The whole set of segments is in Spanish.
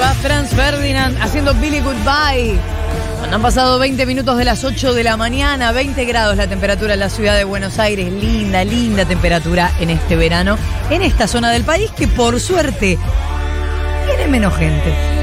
va Franz Ferdinand haciendo Billy Goodbye. Cuando han pasado 20 minutos de las 8 de la mañana, 20 grados la temperatura en la ciudad de Buenos Aires. Linda, linda temperatura en este verano, en esta zona del país que por suerte tiene menos gente.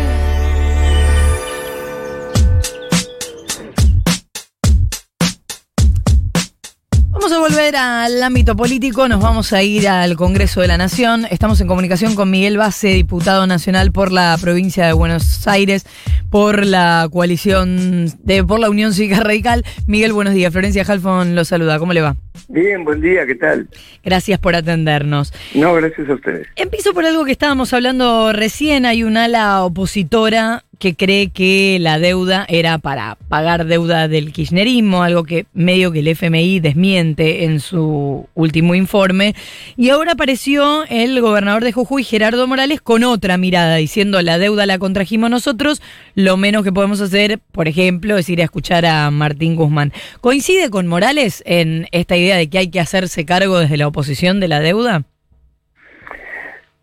Volver al ámbito político, nos vamos a ir al Congreso de la Nación. Estamos en comunicación con Miguel Base, diputado nacional por la provincia de Buenos Aires, por la coalición de por la Unión Cívica Radical. Miguel, buenos días. Florencia Halfon lo saluda. ¿Cómo le va? Bien, buen día, ¿qué tal? Gracias por atendernos. No, gracias a ustedes. Empiezo por algo que estábamos hablando recién. Hay un ala opositora que cree que la deuda era para pagar deuda del kirchnerismo, algo que medio que el FMI desmiente en su último informe. Y ahora apareció el gobernador de Jujuy, Gerardo Morales, con otra mirada, diciendo la deuda la contrajimos nosotros, lo menos que podemos hacer, por ejemplo, es ir a escuchar a Martín Guzmán. ¿Coincide con Morales en esta idea de que hay que hacerse cargo desde la oposición de la deuda?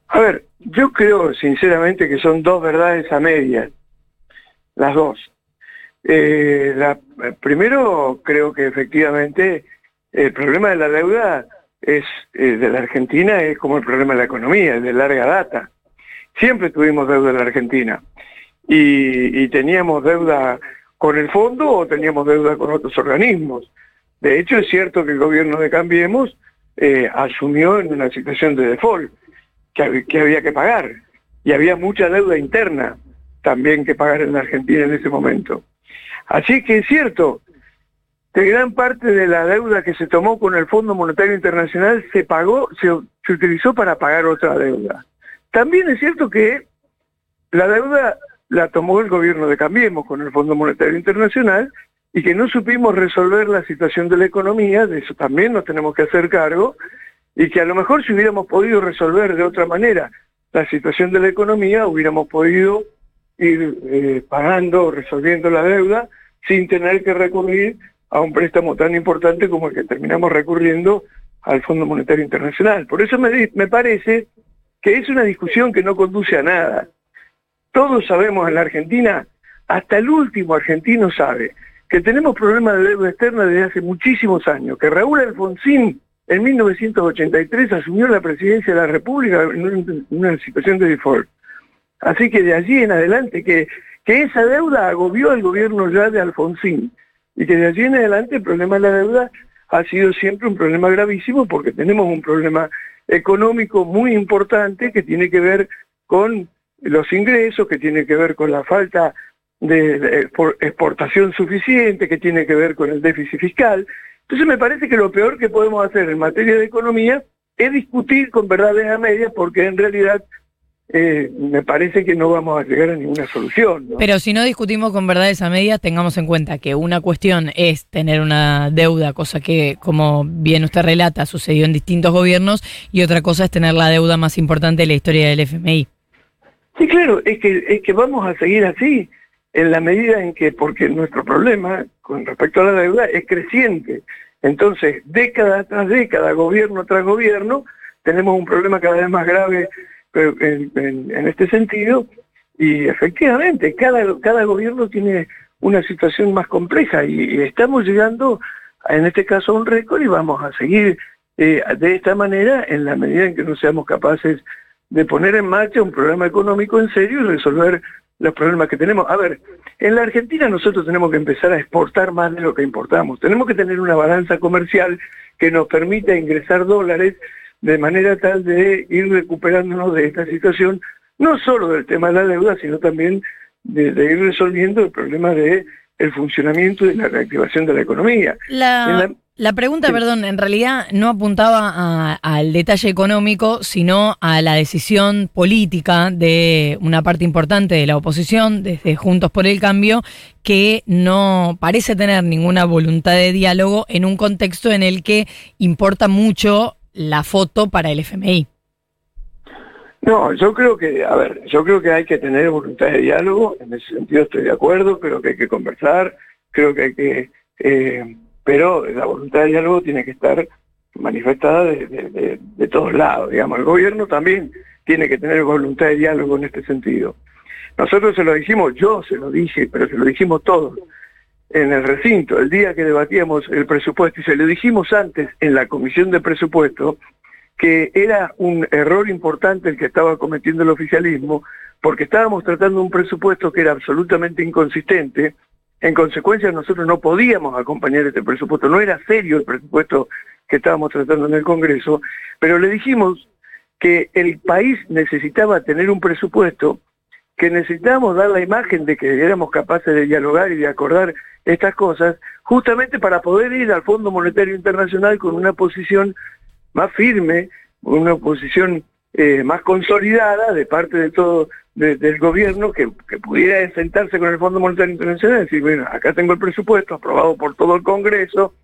A ver, yo creo sinceramente que son dos verdades a medias las dos. Eh, la, primero, creo que efectivamente el problema de la deuda es eh, de la Argentina es como el problema de la economía, es de larga data. Siempre tuvimos deuda en la Argentina y, teníamos deuda con el fondo o teníamos deuda con otros organismos. De hecho, es cierto que el gobierno de Cambiemos eh, asumió en una situación de default que había que pagar y había mucha deuda interna también que pagar en Argentina en ese momento. Así que es cierto que gran parte de la deuda que se tomó con el Fondo Monetario Internacional se pagó, se utilizó para pagar otra deuda. También es cierto que la deuda la tomó el gobierno de Cambiemos con el Fondo Monetario Internacional y que no supimos resolver la situación de la economía, de eso también nos tenemos que hacer cargo, y que a lo mejor si hubiéramos podido resolver de otra manera la situación de la economía, hubiéramos podido ir eh, pagando, resolviendo la deuda, sin tener que recurrir a un préstamo tan importante como el que terminamos recurriendo al Fondo Monetario Internacional. Por eso me, me parece que es una discusión que no conduce a nada. Todos sabemos en la Argentina, hasta el último argentino sabe, que tenemos problemas de deuda externa desde hace muchísimos años, que Raúl Alfonsín en 1983 asumió la presidencia de la República en una situación de default. Así que de allí en adelante, que, que esa deuda agobió al gobierno ya de Alfonsín, y que de allí en adelante el problema de la deuda ha sido siempre un problema gravísimo porque tenemos un problema económico muy importante que tiene que ver con los ingresos, que tiene que ver con la falta de exportación suficiente, que tiene que ver con el déficit fiscal. Entonces me parece que lo peor que podemos hacer en materia de economía es discutir con verdades a medias porque en realidad eh, me parece que no vamos a llegar a ninguna solución. Pero si no discutimos con verdades a medias, tengamos en cuenta que una cuestión es tener una deuda, cosa que, como bien usted relata, sucedió en distintos gobiernos, y otra cosa es tener la deuda más importante de la historia del FMI. Sí, claro, es que, es que vamos a seguir así, en la medida en que, porque nuestro problema con respecto a la deuda es creciente. Entonces, década tras década, gobierno tras gobierno, tenemos un problema cada vez más grave en, en, este sentido, y efectivamente, cada, cada gobierno tiene una situación más compleja y, estamos llegando, en este caso, a un récord y vamos a seguir eh, de esta manera en la medida en que no seamos capaces de poner en marcha un programa económico en serio y resolver los problemas que tenemos. A ver, en la Argentina nosotros tenemos que empezar a exportar más de lo que importamos. Tenemos que tener una balanza comercial que nos permita ingresar dólares de manera tal de ir recuperándonos de esta situación, no solo del tema de la deuda, sino también de, ir resolviendo el problema de el funcionamiento y la reactivación de la economía. La, la, pregunta, perdón, en realidad no apuntaba al detalle económico, sino a la decisión política de una parte importante de la oposición, desde Juntos por el Cambio, que no parece tener ninguna voluntad de diálogo en un contexto en el que importa mucho la foto para el FMI. No, yo creo que, a ver, yo creo que hay que tener voluntad de diálogo, en ese sentido estoy de acuerdo, creo que hay que conversar, creo que hay que, eh, pero la voluntad de diálogo tiene que estar manifestada de, de, todos lados, digamos. El gobierno también tiene que tener voluntad de diálogo en este sentido. Nosotros se lo dijimos, yo se lo dije, pero se lo dijimos todos en el recinto, el día que debatíamos el presupuesto, y se lo dijimos antes en la comisión de presupuesto, que era un error importante el que estaba cometiendo el oficialismo, porque estábamos tratando un presupuesto que era absolutamente inconsistente, en consecuencia nosotros no podíamos acompañar este presupuesto, no era serio el presupuesto que estábamos tratando en el Congreso, pero le dijimos que el país necesitaba tener un presupuesto, que necesitábamos dar la imagen de que éramos capaces de dialogar y de acordar estas cosas, justamente para poder ir al Fondo Monetario Internacional con una posición más firme, una posición eh, más consolidada de parte de todo del gobierno que, que, pudiera sentarse con el Fondo Monetario Internacional y decir, bueno, acá tengo el presupuesto aprobado por todo el Congreso,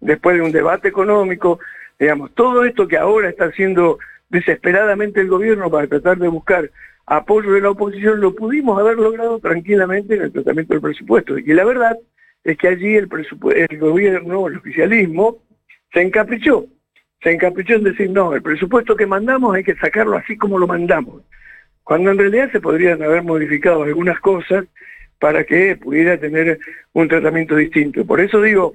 después de un debate económico, digamos, todo esto que ahora está haciendo desesperadamente el gobierno para tratar de buscar apoyo de la oposición, lo pudimos haber logrado tranquilamente en el tratamiento del presupuesto. Y la verdad es que allí el, gobierno, el oficialismo, se encaprichó. Se encaprichó en decir, no, el presupuesto que mandamos hay que sacarlo así como lo mandamos. Cuando en realidad se podrían haber modificado algunas cosas para que pudiera tener un tratamiento distinto. Por eso digo,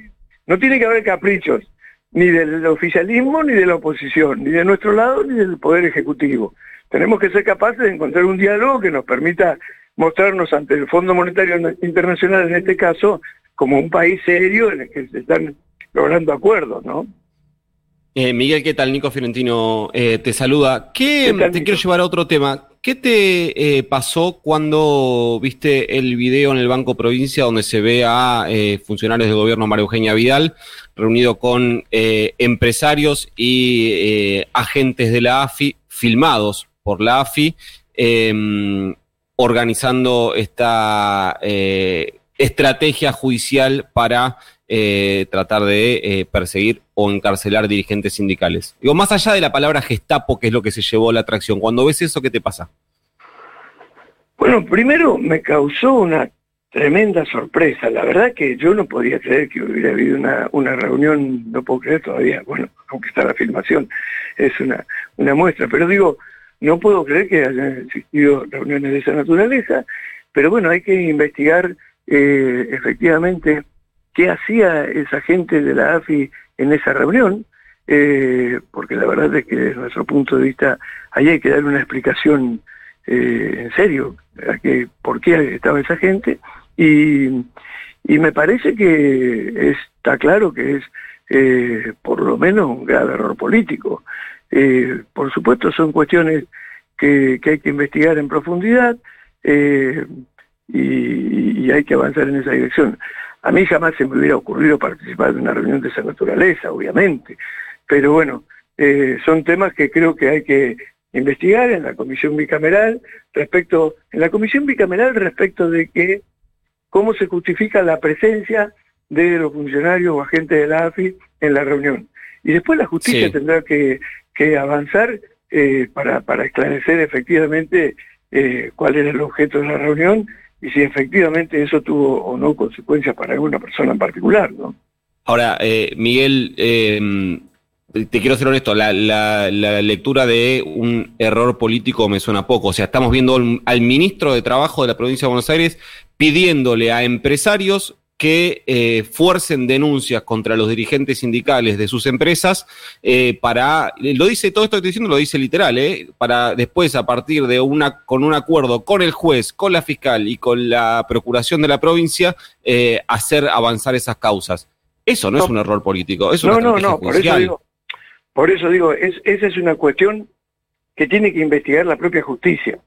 no tiene que haber caprichos, ni del oficialismo, ni de la oposición, ni de nuestro lado, ni del Poder Ejecutivo. Tenemos que ser capaces de encontrar un diálogo que nos permita mostrarnos ante el Fondo Monetario Internacional, en este caso, como un país serio en el que se están logrando acuerdos, ¿no? Eh, Miguel, ¿qué tal? Nico Fiorentino eh, te saluda. ¿Qué, te quiero llevar a otro tema. ¿Qué te eh, pasó cuando viste el video en el Banco Provincia donde se ve a funcionarios del gobierno María Eugenia Vidal reunido con empresarios y agentes de la AFI filmados por la AFI em, organizando esta estrategia judicial para eh, tratar de eh, perseguir o encarcelar dirigentes sindicales. Digo, más allá de la palabra gestapo, que es lo que se llevó a la atracción, cuando ves eso, ¿qué te pasa? Bueno, primero me causó una tremenda sorpresa. La verdad que yo no podía creer que hubiera habido una, una reunión, no puedo creer todavía, bueno, aunque está la filmación, es una, una muestra, pero digo, no puedo creer que hayan existido reuniones de esa naturaleza, pero bueno, hay que investigar eh, efectivamente qué hacía esa gente de la AFI en esa reunión, eh, porque la verdad es que desde nuestro punto de vista ahí hay que dar una explicación eh, en serio a que, por qué estaba esa gente. Y, me parece que está claro que es eh, por lo menos un grave error político. por supuesto son cuestiones que, hay que investigar en profundidad y hay que avanzar en esa dirección. A mí jamás se me hubiera ocurrido participar de una reunión de esa naturaleza, obviamente, pero bueno, eh, son temas que creo que hay que investigar en la comisión bicameral respecto, en la comisión bicameral respecto de que cómo se justifica la presencia de los funcionarios o agentes de la AFI en la reunión. Y después la justicia tendrá que, avanzar eh, para, para esclarecer efectivamente eh, cuál era el objeto de la reunión y si efectivamente eso tuvo o no consecuencias para alguna persona en particular, ¿no? Ahora, eh, Miguel, eh, te quiero ser honesto, la, lectura de un error político me suena poco. O sea, estamos viendo al ministro de Trabajo de la provincia de Buenos Aires pidiéndole a empresarios que eh, fuercen denuncias contra los dirigentes sindicales de sus empresas eh, para, lo dice todo esto que estoy diciendo, lo dice literal, eh, para después a partir de una, con un acuerdo con el juez, con la fiscal y con la procuración de la provincia, hacer avanzar esas causas. Eso no, es un error político, es una no, no, no, por eso digo, por eso digo es, esa es una cuestión que tiene que investigar la propia justicia.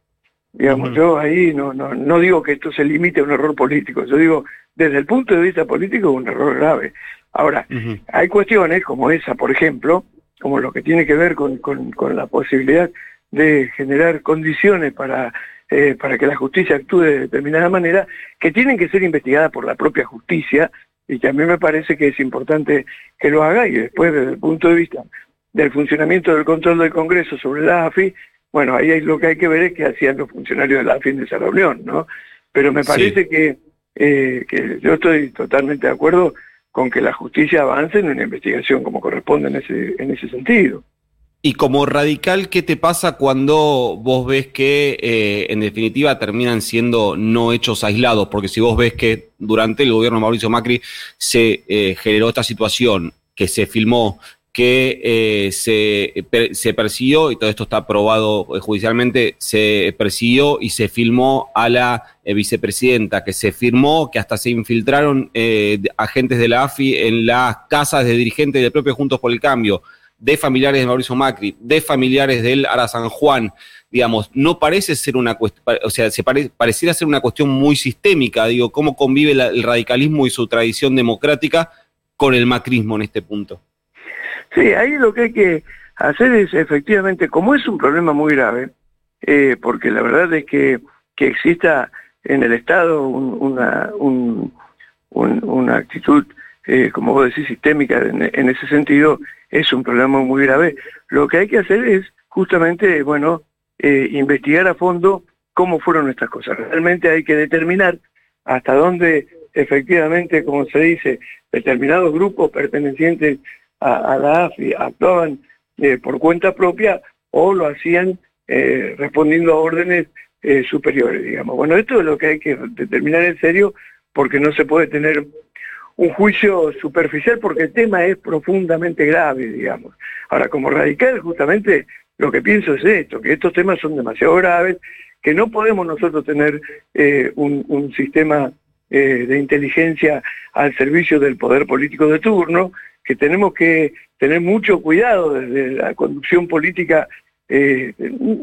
Digamos, yo ahí no, no, no digo que esto se limite a un error político, yo digo, desde el punto de vista político, un error grave. Ahora, hay cuestiones como esa, por ejemplo, como lo que tiene que ver con, con, la posibilidad de generar condiciones para, eh, para que la justicia actúe de determinada manera, que tienen que ser investigadas por la propia justicia y que a mí me parece que es importante que lo haga y después desde el punto de vista del funcionamiento del control del Congreso sobre la AFI, bueno, ahí lo que hay que ver es qué hacían los funcionarios de la fin de esa reunión, ¿no? Pero me parece que, eh, que yo estoy totalmente de acuerdo con que la justicia avance en una investigación como corresponde en ese, en ese sentido. Y como radical, ¿qué te pasa cuando vos ves que eh, en definitiva terminan siendo no hechos aislados? Porque si vos ves que durante el gobierno de Mauricio Macri se eh, generó esta situación, que se filmó, que eh, se, se, persiguió, y todo esto está aprobado judicialmente, se persiguió y se filmó a la vicepresidenta, que se firmó, que hasta se infiltraron agentes de la AFI en las casas de dirigentes del propio Juntos por el Cambio de familiares de Mauricio Macri, de familiares del Ara San Juan, digamos, no parece ser una cuestión, o sea, se pareciera ser una cuestión muy sistémica, digo, cómo convive el radicalismo y su tradición democrática con el macrismo en este punto. Sí, ahí lo que hay que hacer es efectivamente, como es un problema muy grave, eh, porque la verdad es que, que exista en el Estado una, una actitud, eh, como vos decís, sistémica en ese sentido, es un problema muy grave. Lo que hay que hacer es justamente, bueno, eh, investigar a fondo cómo fueron estas cosas. Realmente hay que determinar hasta dónde efectivamente, como se dice, determinados grupos pertenecientes a, la AFI actuaban eh, por cuenta propia o lo hacían eh, respondiendo a órdenes superiores, digamos. Bueno, esto es lo que hay que determinar en serio porque no se puede tener un juicio superficial porque el tema es profundamente grave, digamos. Ahora, como radical, justamente lo que pienso es esto, que estos temas son demasiado graves, que no podemos nosotros tener eh, un, sistema eh, de inteligencia al servicio del poder político de turno, que tenemos que tener mucho cuidado desde la conducción política eh,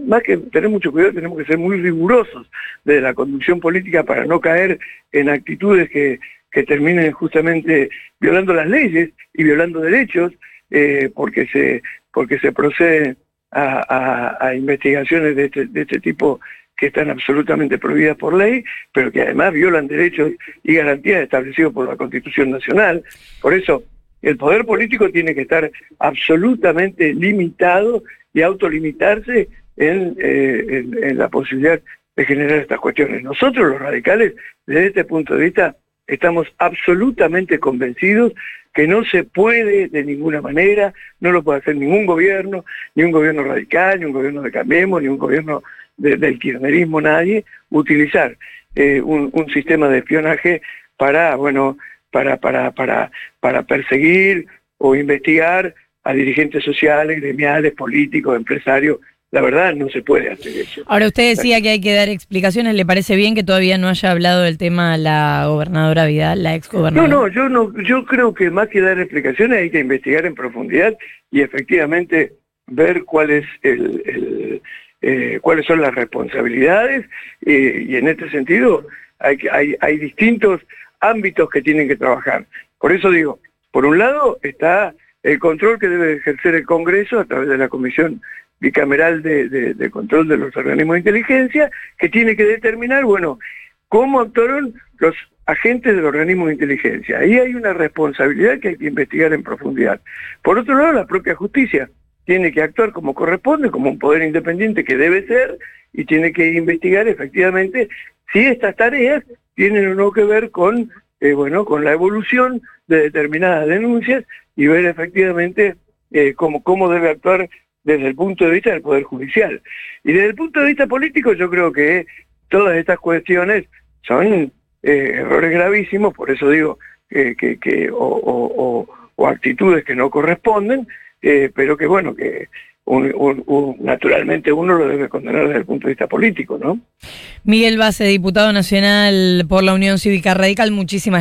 más que tener mucho cuidado, tenemos que ser muy rigurosos de la conducción política para no caer en actitudes que que terminen justamente violando las leyes y violando derechos, eh, porque, se, porque se procede a, investigaciones de este, de este tipo que están absolutamente prohibidas por ley, pero que además violan derechos y garantías establecidos por la Constitución Nacional. Por eso, el poder político tiene que estar absolutamente limitado y autolimitarse en, eh, en la posibilidad de generar estas cuestiones. Nosotros los radicales, desde este punto de vista, estamos absolutamente convencidos que no se puede de ninguna manera, no lo puede hacer ningún gobierno, ni un gobierno radical, ni un gobierno de Cambiemos, ni un gobierno del kirchnerismo, nadie, utilizar eh, un, sistema de espionaje para, bueno, para, para, para, para perseguir o investigar a dirigentes sociales, gremiales, políticos, empresarios la verdad no se puede hacer eso. Ahora usted decía que hay que dar explicaciones, ¿le parece bien que todavía no haya hablado del tema la gobernadora Vidal, la ex gobernadora? No, no, yo no, yo creo que más que dar explicaciones hay que investigar en profundidad y efectivamente ver cuál es el, eh, cuáles son las responsabilidades eh, y en este sentido hay, hay, hay distintos ámbitos que tienen que trabajar. Por eso digo, por un lado está el control que debe ejercer el Congreso a través de la Comisión bicameral de, control de los organismos de inteligencia, que tiene que determinar, bueno, cómo actuaron los agentes del organismo de inteligencia. Ahí hay una responsabilidad que hay que investigar en profundidad. Por otro lado, la propia justicia tiene que actuar como corresponde, como un poder independiente que debe ser, y tiene que investigar efectivamente si estas tareas tienen o no que ver con, eh, bueno, con la evolución de determinadas denuncias y ver efectivamente eh, cómo, cómo debe actuar desde el punto de vista del Poder Judicial. Y desde el punto de vista político yo creo que todas estas cuestiones son eh, errores gravísimos, por eso digo que, que, o, actitudes que no corresponden, eh, pero que bueno, que naturalmente uno lo debe condenar desde el punto de vista político, ¿no? Miguel Base, diputado nacional por la Unión Cívica Radical, muchísimas